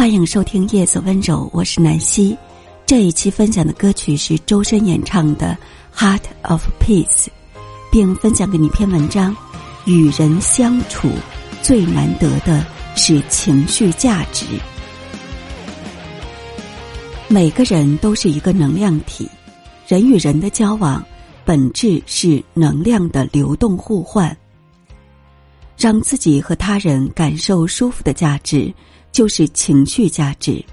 欢迎收听《夜色温柔》，我是南希。这一期分享的歌曲是周深演唱的《Heart of Peace》，并分享给你一篇文章：与人相处最难得的是情绪价值。每个人都是一个能量体，人与人的交往本质是能量的流动互换。让自己和他人感受舒服的价值，就是情绪价值。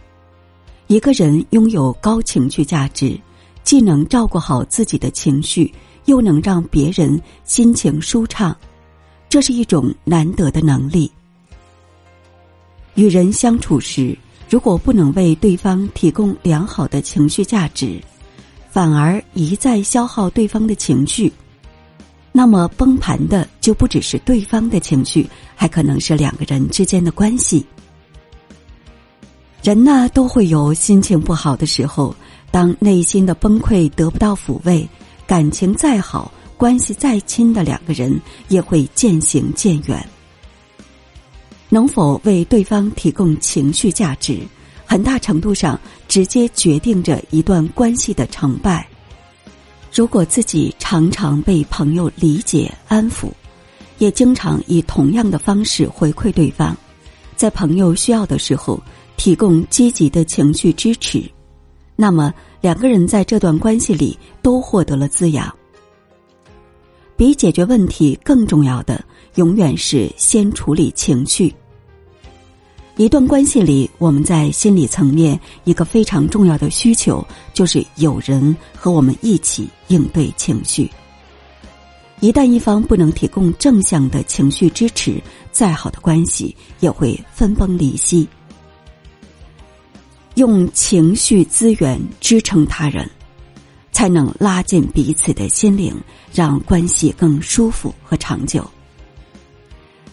一个人拥有高情绪价值，既能照顾好自己的情绪，又能让别人心情舒畅，这是一种难得的能力。与人相处时，如果不能为对方提供良好的情绪价值，反而一再消耗对方的情绪。那么崩盘的就不只是对方的情绪，还可能是两个人之间的关系。人呢都会有心情不好的时候，当内心的崩溃得不到抚慰，感情再好、关系再亲的两个人也会渐行渐远。能否为对方提供情绪价值，很大程度上直接决定着一段关系的成败。如果自己常常被朋友理解安抚，也经常以同样的方式回馈对方，在朋友需要的时候提供积极的情绪支持，那么两个人在这段关系里都获得了滋养。比解决问题更重要的，永远是先处理情绪。一段关系里，我们在心理层面一个非常重要的需求，就是有人和我们一起应对情绪。一旦一方不能提供正向的情绪支持，再好的关系也会分崩离析。用情绪资源支撑他人，才能拉近彼此的心灵，让关系更舒服和长久。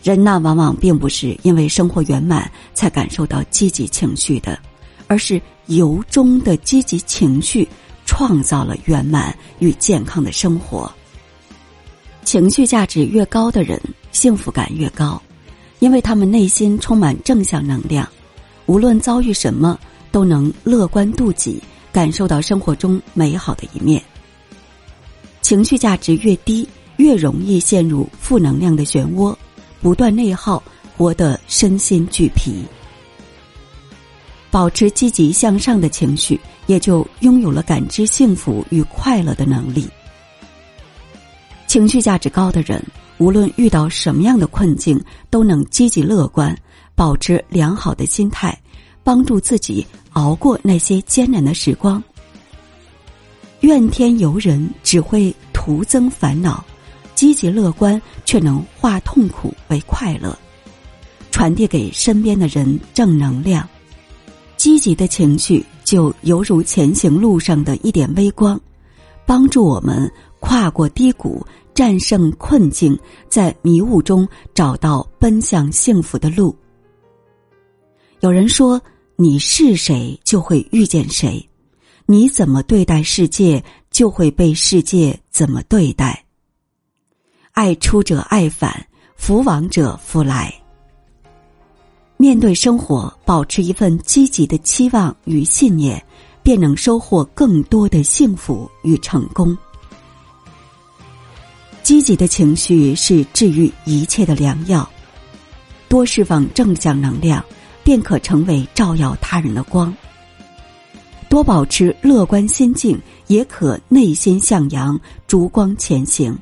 人呢，往往并不是因为生活圆满才感受到积极情绪的，而是由衷的积极情绪创造了圆满与健康的生活。情绪价值越高的人，幸福感越高，因为他们内心充满正向能量，无论遭遇什么都能乐观度己，感受到生活中美好的一面。情绪价值越低，越容易陷入负能量的漩涡。不断内耗，活得身心俱疲。保持积极向上的情绪，也就拥有了感知幸福与快乐的能力。情绪价值高的人，无论遇到什么样的困境，都能积极乐观，保持良好的心态，帮助自己熬过那些艰难的时光。怨天尤人只会徒增烦恼。积极乐观，却能化痛苦为快乐，传递给身边的人正能量。积极的情绪就犹如前行路上的一点微光，帮助我们跨过低谷，战胜困境，在迷雾中找到奔向幸福的路。有人说：“你是谁，就会遇见谁；你怎么对待世界，就会被世界怎么对待。”爱出者爱返，福往者福来。面对生活，保持一份积极的期望与信念，便能收获更多的幸福与成功。积极的情绪是治愈一切的良药，多释放正向能量，便可成为照耀他人的光。多保持乐观心境，也可内心向阳，烛光前行。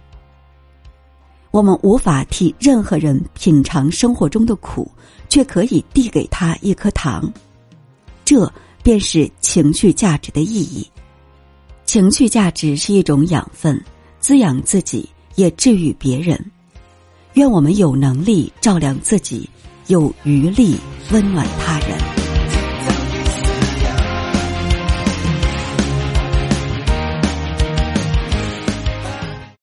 我们无法替任何人品尝生活中的苦，却可以递给他一颗糖，这便是情绪价值的意义。情绪价值是一种养分，滋养自己，也治愈别人。愿我们有能力照亮自己，有余力温暖他人。